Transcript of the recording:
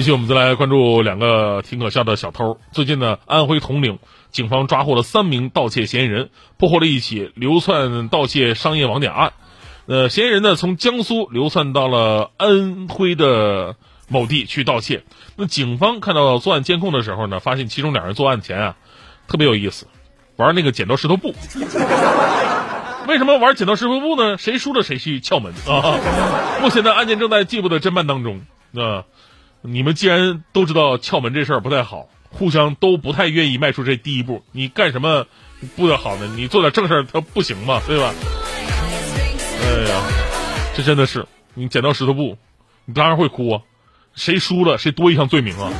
继续，我们再来关注两个挺可笑的小偷。最近呢，安徽铜陵警方抓获了三名盗窃嫌疑人，破获了一起流窜盗窃商业网点案。呃，嫌疑人呢从江苏流窜到了安徽的某地去盗窃。那警方看到作案监控的时候呢，发现其中两人作案前啊特别有意思，玩那个剪刀石头布。为什么玩剪刀石头布呢？谁输了谁去撬门啊！目前的案件正在进一步的侦办当中啊。你们既然都知道撬门这事儿不太好，互相都不太愿意迈出这第一步，你干什么不得好呢？你做点正事儿，它不行吗？对吧？哎呀，这真的是你剪刀石头布，你当然会哭啊！谁输了谁多一项罪名啊！